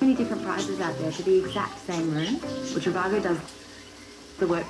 many different prices out there for the exact same room. which Trivago does the work